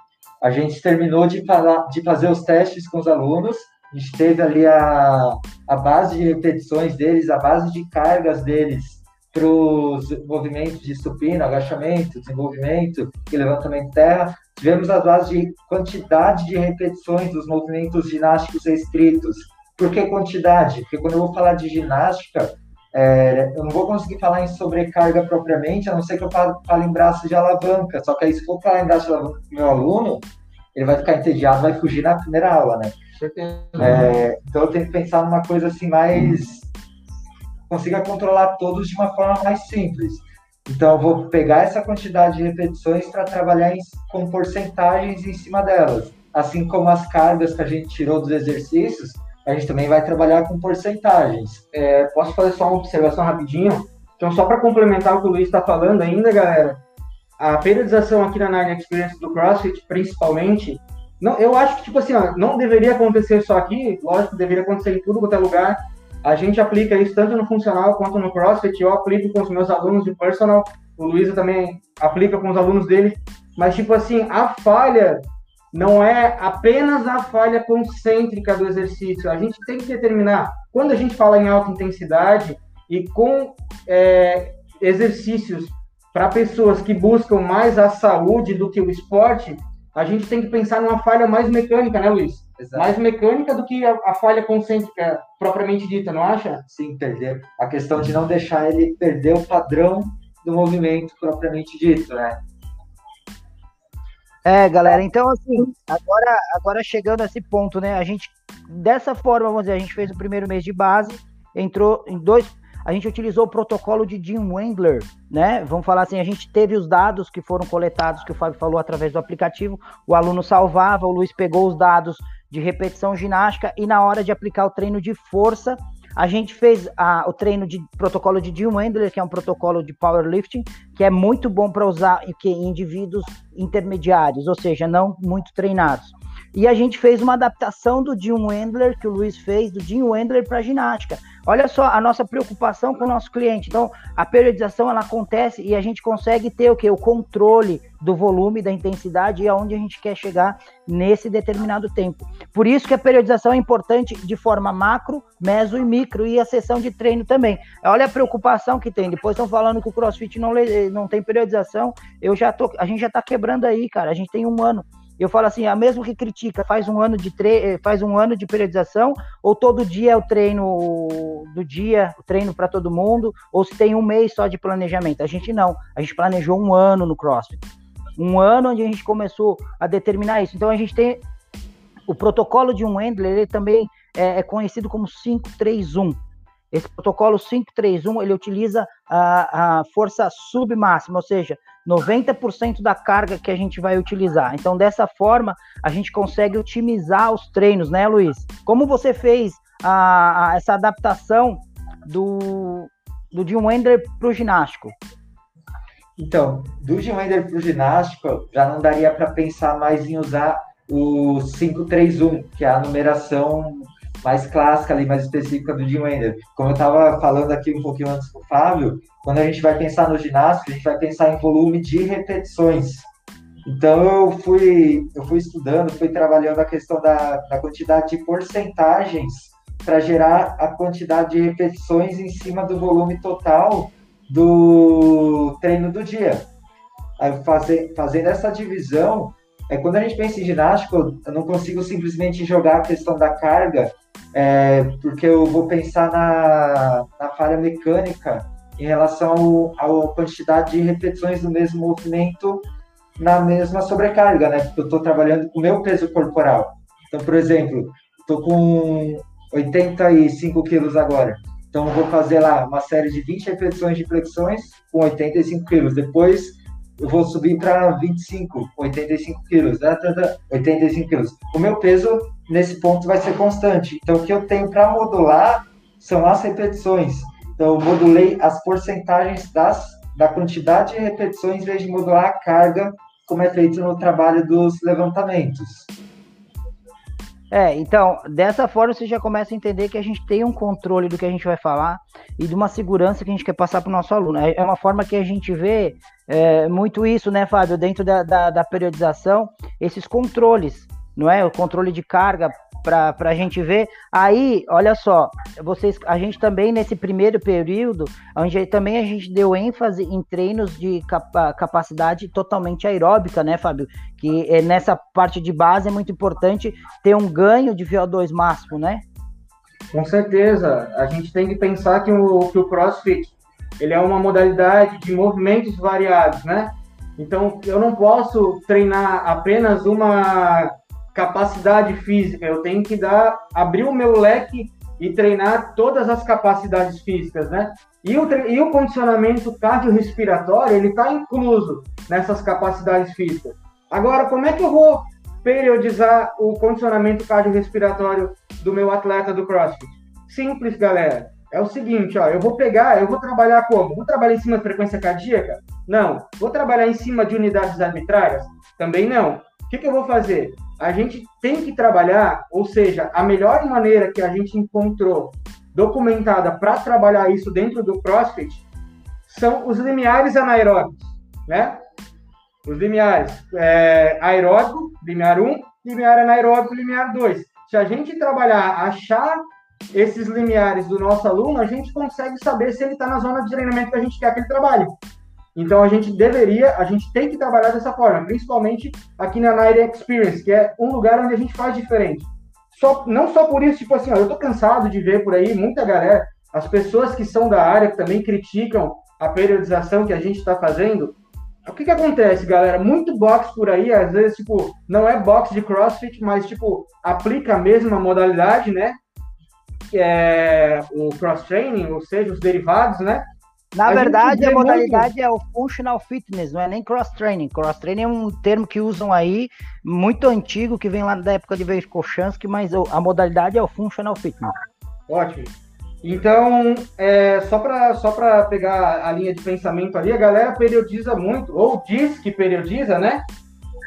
A gente terminou de, falar, de fazer os testes com os alunos, a gente teve ali a, a base de repetições deles, a base de cargas deles para os movimentos de supino, agachamento, desenvolvimento e levantamento de terra. Tivemos a base de quantidade de repetições dos movimentos ginásticos restritos. Por que quantidade? Porque quando eu vou falar de ginástica, é, eu não vou conseguir falar em sobrecarga propriamente, a não ser que eu fale, em braço de alavanca. Só que aí, se for falar em braço de alavanca o meu aluno, ele vai ficar entediado, vai fugir na primeira aula, né? É, então eu tenho que pensar numa coisa assim mais. consiga controlar todos de uma forma mais simples. Então eu vou pegar essa quantidade de repetições para trabalhar em, com porcentagens em cima delas. Assim como as cargas que a gente tirou dos exercícios, a gente também vai trabalhar com porcentagens. É, posso fazer só uma observação rapidinho? Então, só para complementar o que o Luiz está falando ainda, galera, a periodização aqui na Nine Experience do CrossFit, principalmente, não, eu acho que, tipo assim, ó, não deveria acontecer só aqui, lógico, deveria acontecer em tudo quanto é lugar. A gente aplica isso tanto no funcional quanto no CrossFit, eu aplico com os meus alunos de personal, o Luiz também aplica com os alunos dele, mas, tipo assim, a falha não é apenas a falha concêntrica do exercício. A gente tem que determinar, quando a gente fala em alta intensidade e com é, exercícios para pessoas que buscam mais a saúde do que o esporte, a gente tem que pensar numa falha mais mecânica, né, Luiz? Exato. Mais mecânica do que a, a, falha concêntrica propriamente dita, não acha? Sim, perder. A questão de não deixar ele perder o padrão do movimento propriamente dito, né? É, galera, então assim, agora, agora chegando a esse ponto, né? A gente, dessa forma, vamos dizer, a gente fez o primeiro mês de base, entrou em dois. A gente utilizou o protocolo de Jim Wendler, né? Vamos falar assim, a gente teve os dados que foram coletados, que o Fábio falou através do aplicativo, o aluno salvava, o Luiz pegou os dados de repetição ginástica e na hora de aplicar o treino de força, a gente fez a, o treino de protocolo de Jim Wendler, que é um protocolo de powerlifting, que é muito bom para usar em indivíduos intermediários, ou seja, não muito treinados. E a gente fez uma adaptação do Jim Wendler, que o Luiz fez, do Jim Wendler para ginástica. Olha só a nossa preocupação com o nosso cliente. Então, a periodização ela acontece e a gente consegue ter o que? O controle do volume, da intensidade e aonde a gente quer chegar nesse determinado tempo. Por isso que a periodização é importante de forma macro, meso e micro e a sessão de treino também. Olha a preocupação que tem. Depois estão falando que o CrossFit não, não tem periodização. Eu já tô, a gente já está quebrando aí, cara. A gente tem um ano eu falo assim, a ah, mesmo que critica, faz um ano de tre eh, faz um ano de periodização, ou todo dia é o treino do dia, o treino para todo mundo, ou se tem um mês só de planejamento. A gente não, a gente planejou um ano no CrossFit. Um ano onde a gente começou a determinar isso. Então a gente tem o protocolo de um Wendler, ele também é, é conhecido como 531. Esse protocolo 531, ele utiliza a, a força submáxima, ou seja, 90% da carga que a gente vai utilizar. Então, dessa forma, a gente consegue otimizar os treinos, né, Luiz? Como você fez a, a essa adaptação do, do Jim Wender para o ginástico? Então, do Jim Wender para o ginástico, já não daria para pensar mais em usar o 531, que é a numeração mais clássica ali, mais específica do Jim Wender. Como eu estava falando aqui um pouquinho antes com o Fábio, quando a gente vai pensar no ginásio, a gente vai pensar em volume de repetições. Então eu fui, eu fui estudando, fui trabalhando a questão da, da quantidade de porcentagens para gerar a quantidade de repetições em cima do volume total do treino do dia. Aí, fazer, fazendo essa divisão, é quando a gente pensa em ginástica, eu não consigo simplesmente jogar a questão da carga é, porque eu vou pensar na, na falha mecânica em relação à quantidade de repetições do mesmo movimento na mesma sobrecarga, né? Porque eu estou trabalhando com o meu peso corporal. Então, por exemplo, estou com 85 quilos agora. Então, vou fazer lá uma série de 20 repetições de flexões com 85 quilos. Depois, eu vou subir para 25, 85 quilos, né? 85 quilos. O meu peso nesse ponto vai ser constante. Então, o que eu tenho para modular são as repetições. Então, eu modulei as porcentagens das, da quantidade de repetições em vez de modular a carga, como é feito no trabalho dos levantamentos. É, então, dessa forma você já começa a entender que a gente tem um controle do que a gente vai falar e de uma segurança que a gente quer passar para o nosso aluno. É, é uma forma que a gente vê é, muito isso, né, Fábio, dentro da, da, da periodização, esses controles, não é? O controle de carga para a gente ver. Aí, olha só, vocês, a gente também nesse primeiro período, onde também a gente deu ênfase em treinos de capa, capacidade totalmente aeróbica, né, Fábio? Que é, nessa parte de base é muito importante ter um ganho de VO2 máximo, né? Com certeza, a gente tem que pensar que o, que o CrossFit ele é uma modalidade de movimentos variados, né? Então, eu não posso treinar apenas uma capacidade física, eu tenho que dar, abrir o meu leque e treinar todas as capacidades físicas, né? E o, e o condicionamento cardiorrespiratório, ele está incluso nessas capacidades físicas. Agora, como é que eu vou periodizar o condicionamento cardiorrespiratório do meu atleta do CrossFit? Simples, galera. É o seguinte, ó, eu vou pegar, eu vou trabalhar como? Vou trabalhar em cima de frequência cardíaca? Não. Vou trabalhar em cima de unidades arbitrárias? Também não. O que, que eu vou fazer? A gente tem que trabalhar, ou seja, a melhor maneira que a gente encontrou documentada para trabalhar isso dentro do CrossFit são os limiares anaeróbicos, né? Os limiares é, aeróbico, limiar 1, limiar anaeróbico, limiar 2. Se a gente trabalhar, achar esses limiares do nosso aluno, a gente consegue saber se ele está na zona de treinamento que a gente quer que ele trabalhe. Então a gente deveria, a gente tem que trabalhar dessa forma, principalmente aqui na Night Experience, que é um lugar onde a gente faz diferente. Só, não só por isso, tipo assim, ó, eu tô cansado de ver por aí muita galera, as pessoas que são da área que também criticam a periodização que a gente está fazendo, o que que acontece, galera? Muito box por aí, às vezes, tipo, não é box de CrossFit, mas, tipo, aplica a mesma modalidade, né? É o cross-training, ou seja, os derivados, né? Na a verdade, a modalidade muito... é o functional fitness, não é nem cross-training. Cross-training é um termo que usam aí, muito antigo, que vem lá da época de Veikochansky, mas a modalidade é o functional fitness. Ótimo. Então, é, só para só pegar a linha de pensamento ali, a galera periodiza muito, ou diz que periodiza, né?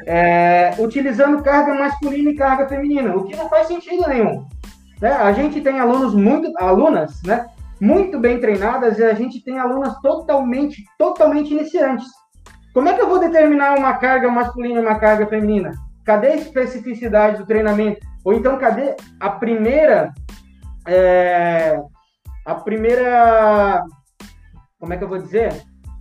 É, utilizando carga masculina e carga feminina, o que não faz sentido nenhum. Né? A gente tem alunos muito, alunas, né? Muito bem treinadas e a gente tem alunas totalmente, totalmente iniciantes. Como é que eu vou determinar uma carga masculina e uma carga feminina? Cadê a especificidade do treinamento? Ou então, cadê a primeira é, a primeira. Como é que eu vou dizer?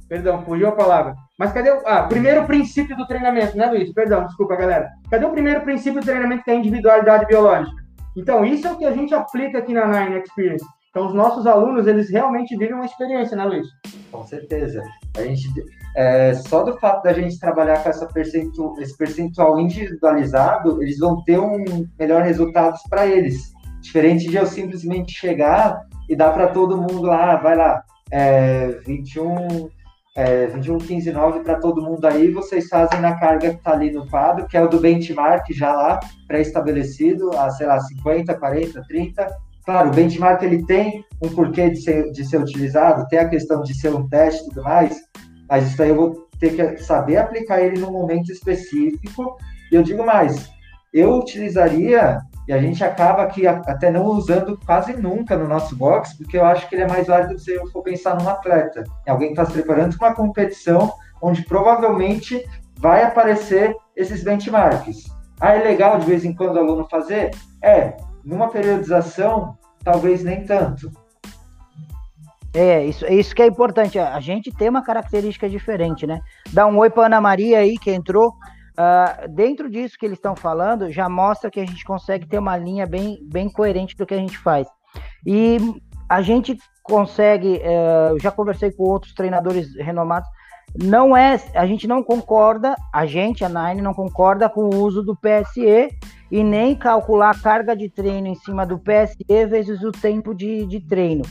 Perdão, fugiu a palavra. Mas cadê o. Ah, primeiro princípio do treinamento, né, Luiz? Perdão, desculpa, galera. Cadê o primeiro princípio do treinamento que é a individualidade biológica? Então, isso é o que a gente aplica aqui na Nine Experience. Então, os nossos alunos, eles realmente vivem uma experiência, né, Luiz? Com certeza. A gente, é, só do fato da gente trabalhar com essa percentual, esse percentual individualizado, eles vão ter um melhor resultados para eles. Diferente de eu simplesmente chegar e dá para todo mundo lá, vai lá, é, 21, é, 21, 15, 9 para todo mundo aí, vocês fazem na carga que está ali no quadro, que é o do benchmark já lá, pré-estabelecido, a, sei lá, 50, 40, 30. Claro, o benchmark ele tem um porquê de ser, de ser utilizado, tem a questão de ser um teste e tudo mais, mas isso aí eu vou ter que saber aplicar ele num momento específico. E eu digo mais, eu utilizaria e a gente acaba aqui até não usando quase nunca no nosso box, porque eu acho que ele é mais válido se eu for pensar num atleta, em alguém que está se preparando para uma competição onde provavelmente vai aparecer esses benchmarks. Ah, é legal de vez em quando o aluno fazer? É, numa periodização, talvez nem tanto. É, isso, isso que é importante. A gente tem uma característica diferente, né? Dá um oi para Ana Maria aí, que entrou. Uh, dentro disso que eles estão falando, já mostra que a gente consegue ter uma linha bem, bem coerente do que a gente faz. E a gente consegue, uh, já conversei com outros treinadores renomados, não é, a gente não concorda, a gente, a Nine, não concorda com o uso do PSE e nem calcular a carga de treino em cima do PSE vezes o tempo de, de treino.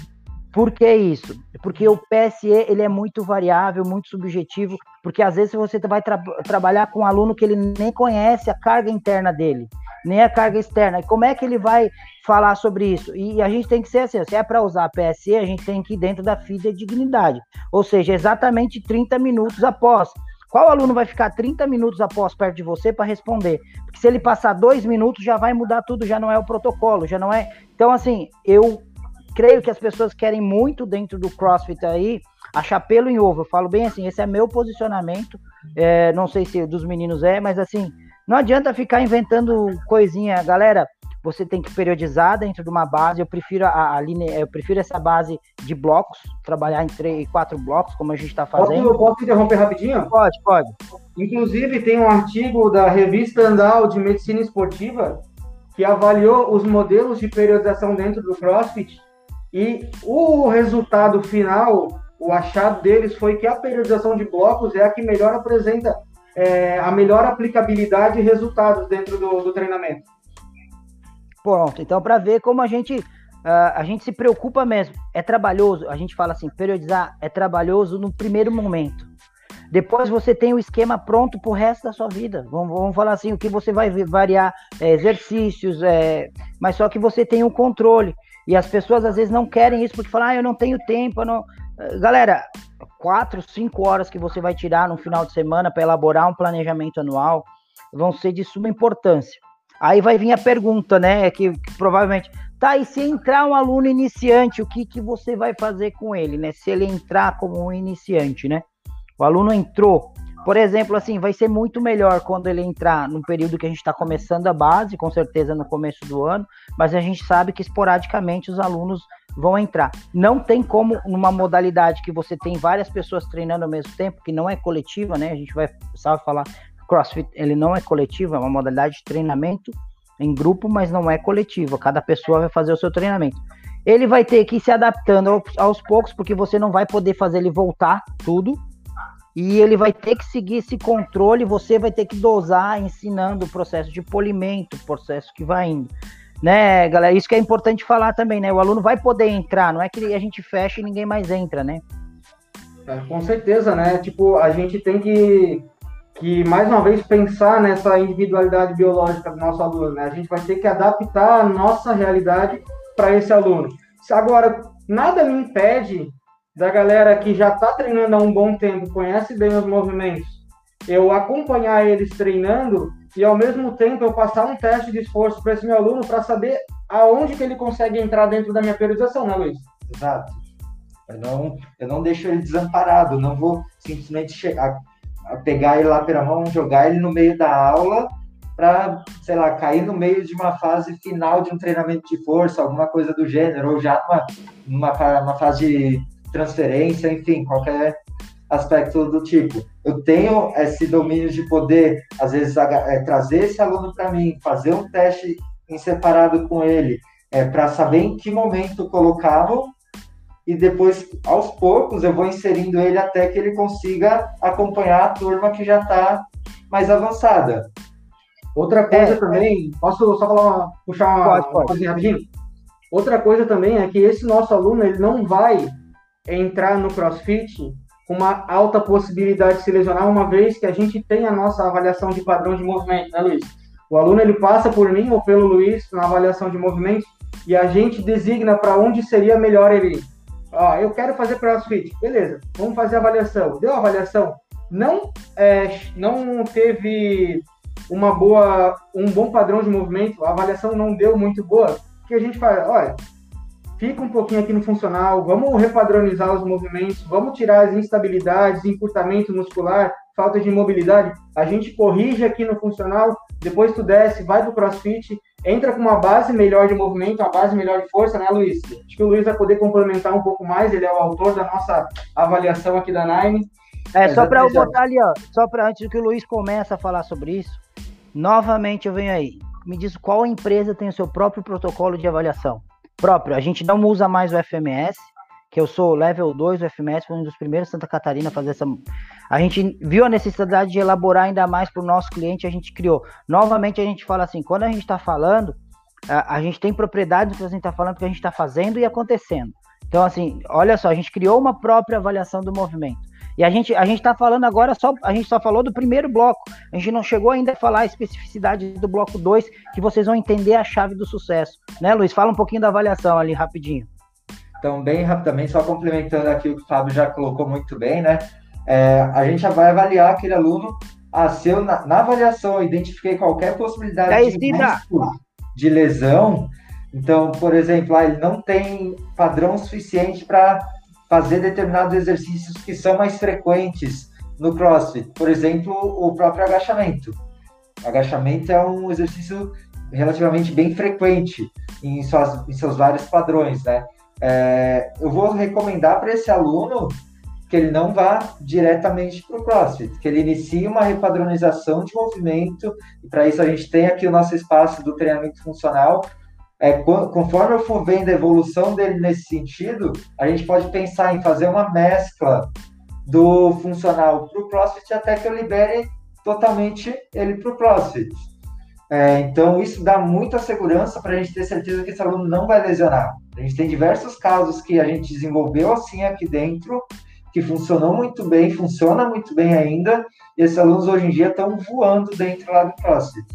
Por que isso? Porque o PSE ele é muito variável, muito subjetivo, porque às vezes você vai tra trabalhar com um aluno que ele nem conhece a carga interna dele, nem a carga externa. E como é que ele vai falar sobre isso? E a gente tem que ser assim, se é para usar PSE, a gente tem que ir dentro da fidedignidade, ou seja, exatamente 30 minutos após. Qual aluno vai ficar 30 minutos após perto de você para responder? Porque se ele passar dois minutos, já vai mudar tudo, já não é o protocolo, já não é. Então, assim, eu creio que as pessoas querem muito dentro do CrossFit aí achar pelo em ovo. Eu falo bem assim, esse é meu posicionamento. É, não sei se dos meninos é, mas assim, não adianta ficar inventando coisinha, galera. Você tem que periodizar dentro de uma base. Eu prefiro a, a linha, eu prefiro essa base de blocos, trabalhar em três, quatro blocos, como a gente está fazendo. Posso, posso interromper rapidinho? Pode, pode. Inclusive tem um artigo da revista Andal de Medicina Esportiva que avaliou os modelos de periodização dentro do CrossFit e o resultado final, o achado deles foi que a periodização de blocos é a que melhor apresenta é, a melhor aplicabilidade e resultados dentro do, do treinamento. Pronto, então para ver como a gente uh, a gente se preocupa mesmo, é trabalhoso, a gente fala assim, periodizar é trabalhoso no primeiro momento. Depois você tem o esquema pronto para o resto da sua vida. Vamos, vamos, falar assim, o que você vai variar é, exercícios, é, mas só que você tem o controle. E as pessoas às vezes não querem isso porque falam, ah, eu não tenho tempo. não... Eh, galera, quatro, cinco horas que você vai tirar no final de semana para elaborar um planejamento anual vão ser de suma importância. Aí vai vir a pergunta, né? Que, que provavelmente, tá, e se entrar um aluno iniciante, o que, que você vai fazer com ele, né? Se ele entrar como um iniciante, né? O aluno entrou, por exemplo, assim, vai ser muito melhor quando ele entrar no período que a gente está começando a base, com certeza no começo do ano, mas a gente sabe que esporadicamente os alunos vão entrar. Não tem como numa modalidade que você tem várias pessoas treinando ao mesmo tempo, que não é coletiva, né? A gente vai sabe falar CrossFit, ele não é coletivo, é uma modalidade de treinamento em grupo, mas não é coletivo. Cada pessoa vai fazer o seu treinamento. Ele vai ter que ir se adaptando aos poucos, porque você não vai poder fazer ele voltar tudo, e ele vai ter que seguir esse controle, você vai ter que dosar ensinando o processo de polimento, o processo que vai indo. Né, galera? Isso que é importante falar também, né? O aluno vai poder entrar, não é que a gente fecha e ninguém mais entra, né? É, com certeza, né? Tipo, a gente tem que, que, mais uma vez, pensar nessa individualidade biológica do nosso aluno, né? A gente vai ter que adaptar a nossa realidade para esse aluno. Agora, nada me impede da galera que já está treinando há um bom tempo, conhece bem os movimentos, eu acompanhar eles treinando e ao mesmo tempo eu passar um teste de esforço para esse meu aluno para saber aonde que ele consegue entrar dentro da minha periodização, né, Luiz? Exato. Eu não, eu não deixo ele desamparado, não vou simplesmente chegar, pegar ele lá pela mão, jogar ele no meio da aula para, sei lá, cair no meio de uma fase final de um treinamento de força, alguma coisa do gênero, ou já numa, numa, numa fase de transferência, enfim, qualquer aspecto do tipo. Eu tenho esse domínio de poder, às vezes, é, trazer esse aluno para mim, fazer um teste em separado com ele, é, para saber em que momento colocá-lo e depois, aos poucos, eu vou inserindo ele até que ele consiga acompanhar a turma que já está mais avançada. Outra coisa é, também, posso só falar uma, puxar uma, pode, pode. coisa rapidinho? Outra coisa também é que esse nosso aluno ele não vai entrar no CrossFit com uma alta possibilidade de se lesionar, uma vez que a gente tem a nossa avaliação de padrão de movimento, né, Luiz? O aluno ele passa por mim ou pelo Luiz na avaliação de movimento e a gente designa para onde seria melhor ele ir. Ó, eu quero fazer CrossFit, beleza? Vamos fazer a avaliação. Deu a avaliação? Não, é, não teve uma boa, um bom padrão de movimento. A avaliação não deu muito boa. O que a gente faz? Olha, fica um pouquinho aqui no funcional, vamos repadronizar os movimentos, vamos tirar as instabilidades, encurtamento muscular, falta de mobilidade, a gente corrige aqui no funcional, depois tu desce, vai pro crossfit, entra com uma base melhor de movimento, uma base melhor de força, né, Luiz? Acho que o Luiz vai poder complementar um pouco mais, ele é o autor da nossa avaliação aqui da Nine. É, só para eu botar ali, ó, só para antes que o Luiz comece a falar sobre isso, novamente eu venho aí. Me diz qual empresa tem o seu próprio protocolo de avaliação? Próprio. A gente não usa mais o FMS, que eu sou level 2 do FMS, foi um dos primeiros Santa Catarina a fazer essa. A gente viu a necessidade de elaborar ainda mais para o nosso cliente, a gente criou. Novamente, a gente fala assim: quando a gente está falando, a, a, gente tem propriedade do que a gente está falando, porque a gente está fazendo e acontecendo. Então, assim, olha só, a gente criou uma própria avaliação do movimento. E a gente a gente está falando agora só a gente só falou do primeiro bloco. A gente não chegou ainda a falar a especificidade do bloco 2, que vocês vão entender a chave do sucesso, né, Luiz? Fala um pouquinho da avaliação ali rapidinho. Então, bem rapidamente, só complementando aqui o que o Fábio já colocou muito bem, né? É, a gente já vai avaliar aquele aluno. Ah, se eu, na, na avaliação, eu identifiquei qualquer possibilidade é de, risco de lesão, então, por exemplo, ah, ele não tem padrão suficiente para fazer determinados exercícios que são mais frequentes no CrossFit. Por exemplo, o próprio agachamento. Agachamento é um exercício relativamente bem frequente em, suas, em seus vários padrões, né? É, eu vou recomendar para esse aluno que ele não vá diretamente para o CrossFit, que ele inicie uma repadronização de movimento, e para isso a gente tem aqui o nosso espaço do treinamento funcional, é, conforme eu for vendo a evolução dele nesse sentido, a gente pode pensar em fazer uma mescla do funcional para o CrossFit até que eu libere totalmente ele para o CrossFit. É, então, isso dá muita segurança para a gente ter certeza que esse aluno não vai lesionar. A gente tem diversos casos que a gente desenvolveu assim aqui dentro, que funcionou muito bem, funciona muito bem ainda, e esses alunos hoje em dia estão voando dentro lá do CrossFit.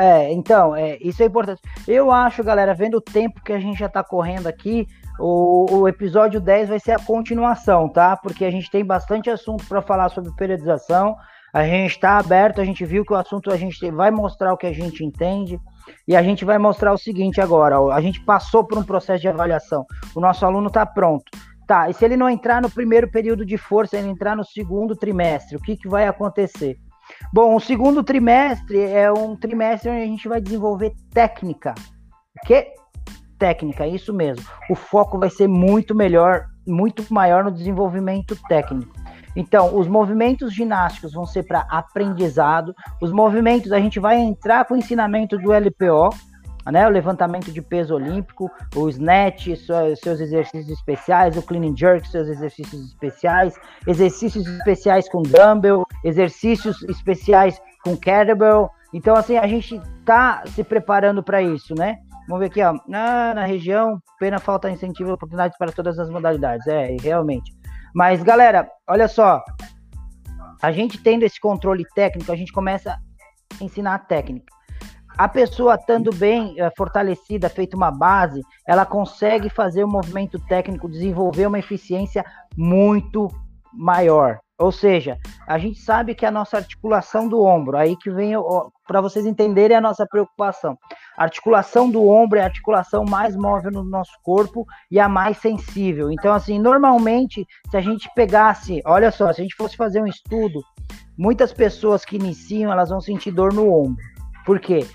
É, então, é, isso é importante. Eu acho, galera, vendo o tempo que a gente já tá correndo aqui, o, o episódio 10 vai ser a continuação, tá? Porque a gente tem bastante assunto para falar sobre periodização. A gente está aberto, a gente viu que o assunto a gente vai mostrar o que a gente entende. E a gente vai mostrar o seguinte agora: a gente passou por um processo de avaliação. O nosso aluno está pronto. Tá, e se ele não entrar no primeiro período de força, ele entrar no segundo trimestre, o que, que vai acontecer? Bom, o segundo trimestre é um trimestre onde a gente vai desenvolver técnica. O que? Técnica, isso mesmo. O foco vai ser muito melhor, muito maior no desenvolvimento técnico. Então, os movimentos ginásticos vão ser para aprendizado. Os movimentos, a gente vai entrar com o ensinamento do LPO, né? O levantamento de peso olímpico, o snatch, seus exercícios especiais, o clean and jerk, seus exercícios especiais, exercícios especiais com dumbbell, exercícios especiais com kettlebell. Então, assim, a gente tá se preparando para isso, né? Vamos ver aqui, ó. Ah, na região, pena falta incentivo e oportunidades para todas as modalidades. É, realmente. Mas, galera, olha só. A gente tendo esse controle técnico, a gente começa a ensinar a técnica a pessoa estando bem é, fortalecida, feita uma base, ela consegue fazer o movimento técnico, desenvolver uma eficiência muito maior. Ou seja, a gente sabe que a nossa articulação do ombro, aí que vem para vocês entenderem a nossa preocupação. A articulação do ombro é a articulação mais móvel no nosso corpo e a mais sensível. Então, assim, normalmente, se a gente pegasse, olha só, se a gente fosse fazer um estudo, muitas pessoas que iniciam, elas vão sentir dor no ombro. Por quê?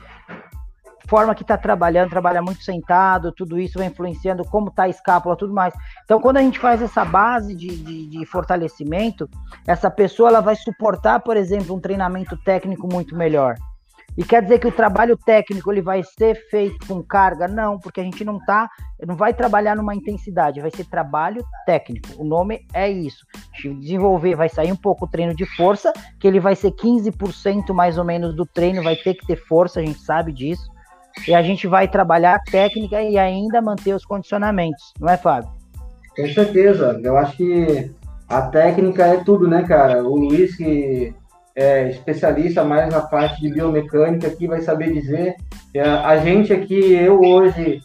Forma que está trabalhando, trabalha muito sentado, tudo isso vai influenciando como está a escápula, tudo mais. Então, quando a gente faz essa base de, de, de, fortalecimento, essa pessoa ela vai suportar, por exemplo, um treinamento técnico muito melhor. E quer dizer que o trabalho técnico ele vai ser feito com carga? Não, porque a gente não tá, não vai trabalhar numa intensidade, vai ser trabalho técnico. O nome é isso. Desenvolver, vai sair um pouco o treino de força, que ele vai ser 15% mais ou menos do treino, vai ter que ter força, a gente sabe disso e a gente vai trabalhar a técnica e ainda manter os condicionamentos, não é, Fábio? Com certeza. Eu acho que a técnica é tudo, né, cara? O Luiz, que é especialista mais na parte de biomecânica, aqui vai saber dizer. A gente aqui, eu hoje,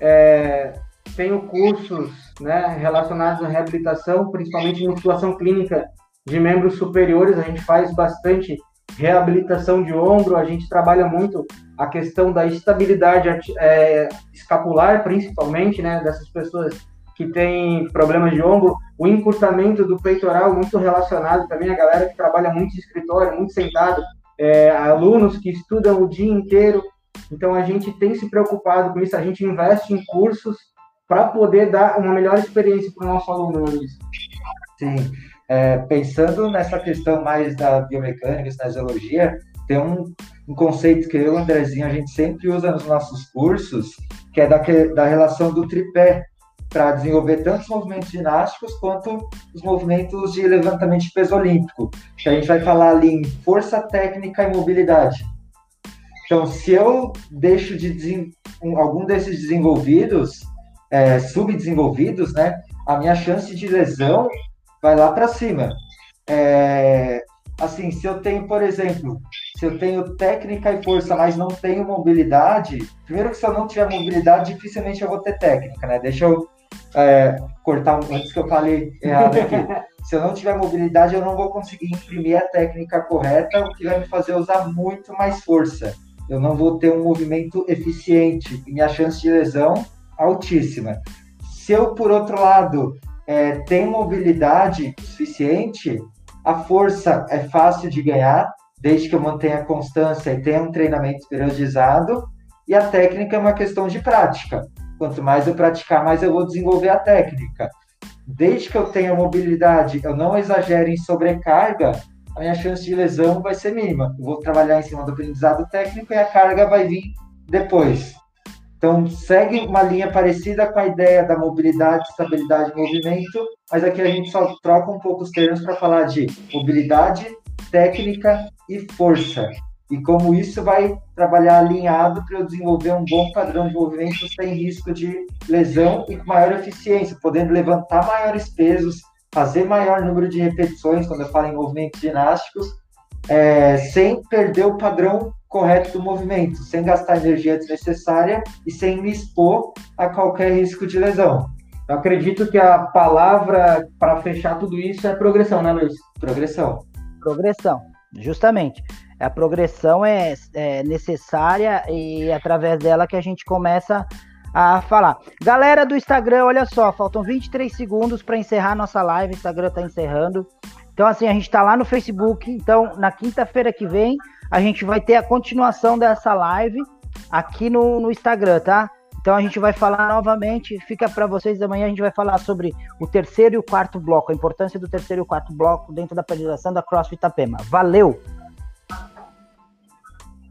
é, tenho cursos né, relacionados à reabilitação, principalmente musculação clínica de membros superiores. A gente faz bastante reabilitação de ombro, a gente trabalha muito a questão da estabilidade é, escapular, principalmente, né, dessas pessoas que têm problemas de ombro, o encurtamento do peitoral, muito relacionado também a galera que trabalha muito em escritório, muito sentado, é, alunos que estudam o dia inteiro. Então a gente tem se preocupado com isso, a gente investe em cursos para poder dar uma melhor experiência para o nosso aluno, Luiz. Sim. É, pensando nessa questão mais da biomecânica, cinesiologia, tem um, um, conceito que eu Andrezinho a gente sempre usa nos nossos cursos, que é da, da relação do tripé, para desenvolver tanto os movimentos ginásticos quanto os movimentos de levantamento de peso olímpico, que a gente vai falar ali em força técnica e mobilidade. Então, se eu deixo de algum desses desenvolvidos, é, subdesenvolvidos, né, a minha chance de lesão vai lá para cima. É, assim, se eu tenho, por exemplo, se eu tenho técnica e força, mas não tenho mobilidade, primeiro que se eu não tiver mobilidade, dificilmente eu vou ter técnica, né? Deixa eu é, cortar antes que eu falei errado aqui. se eu não tiver mobilidade, eu não vou conseguir imprimir a técnica correta, o que vai me fazer usar muito mais força. Eu não vou ter um movimento eficiente e minha chance de lesão altíssima. Se eu, por outro lado, é, tem mobilidade suficiente, a força é fácil de ganhar, desde que eu mantenha constância e tenha um treinamento periodizado, e a técnica é uma questão de prática. Quanto mais eu praticar, mais eu vou desenvolver a técnica. Desde que eu tenha mobilidade, eu não exagere em sobrecarga, a minha chance de lesão vai ser mínima. Eu vou trabalhar em cima do aprendizado técnico e a carga vai vir depois. Então, segue uma linha parecida com a ideia da mobilidade, estabilidade e movimento, mas aqui a gente só troca um pouco os termos para falar de mobilidade, técnica e força. E como isso vai trabalhar alinhado para eu desenvolver um bom padrão de movimento sem risco de lesão e com maior eficiência, podendo levantar maiores pesos, fazer maior número de repetições, quando eu falo em movimentos ginásticos, é, sem perder o padrão correto do movimento, sem gastar energia desnecessária e sem me expor a qualquer risco de lesão. Eu acredito que a palavra para fechar tudo isso é progressão, né, Luiz? Progressão. Progressão, justamente. A progressão é, é necessária e é através dela que a gente começa a falar. Galera do Instagram, olha só, faltam 23 segundos para encerrar nossa live. O Instagram está encerrando. Então, assim, a gente está lá no Facebook. Então, na quinta-feira que vem, a gente vai ter a continuação dessa live aqui no, no Instagram, tá? Então a gente vai falar novamente, fica para vocês amanhã a gente vai falar sobre o terceiro e o quarto bloco, a importância do terceiro e o quarto bloco dentro da periodização da CrossFit Itapema. Valeu!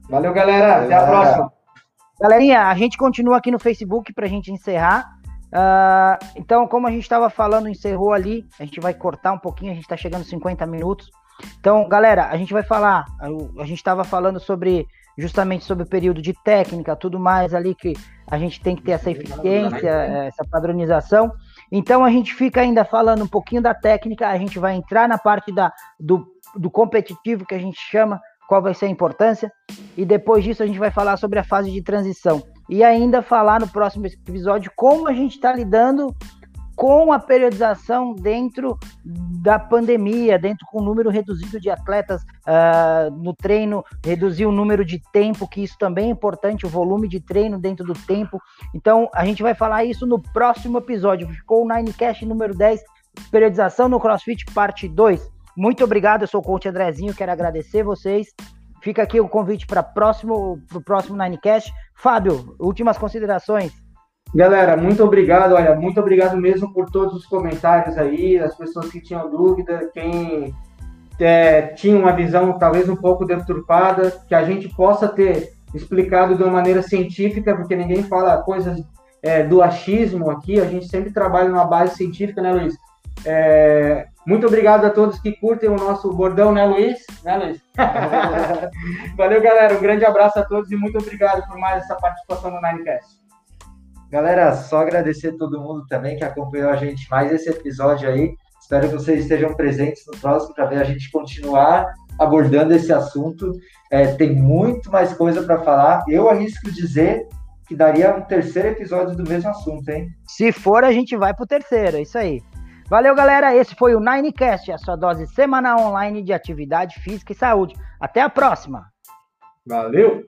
Valeu, galera. Até a próxima. Galerinha, a gente continua aqui no Facebook para a gente encerrar. Uh, então, como a gente estava falando, encerrou ali. A gente vai cortar um pouquinho, a gente está chegando 50 minutos. Então, galera, a gente vai falar. A, gente estava falando sobre justamente sobre o período de técnica, tudo mais ali que a gente tem que ter essa eficiência, essa padronização. Então a gente fica ainda falando um pouquinho da técnica, a gente vai entrar na parte da, do, do competitivo que a gente chama, qual vai ser a importância, e depois disso a gente vai falar sobre a fase de transição. E ainda falar no próximo episódio como a gente está lidando com a periodização dentro da pandemia, dentro com o número reduzido de atletas uh, no treino, reduzir o número de tempo, que isso também é importante, o volume de treino dentro do tempo. Então, a gente vai falar isso no próximo episódio. Ficou o Ninecast número 10, periodização no CrossFit, parte 2. Muito obrigado, eu sou o coach Andrezinho, quero agradecer vocês. Fica aqui o convite para próximo, o próximo Ninecast. Fábio, últimas considerações. Galera, muito obrigado. Olha, muito obrigado mesmo por todos os comentários aí, as pessoas que tinham dúvida, quem é, tinha uma visão talvez um pouco deturpada, que a gente possa ter explicado de uma maneira científica, porque ninguém fala coisas é, do achismo aqui, a gente sempre trabalha numa base científica, né, Luiz? É, muito obrigado a todos que curtem o nosso bordão, né, Luiz? Né, Luiz? Valeu, galera. Um grande abraço a todos e muito obrigado por mais essa participação no Ninecast. Galera, só agradecer a todo mundo também que acompanhou a gente mais esse episódio aí. Espero que vocês estejam presentes no próximo para ver a gente continuar abordando esse assunto. É, tem muito mais coisa para falar. Eu arrisco dizer que daria um terceiro episódio do mesmo assunto, hein? Se for, a gente vai para o terceiro, é isso aí. Valeu, galera. Esse foi o Ninecast, a sua dose semanal online de atividade física e saúde. Até a próxima. Valeu!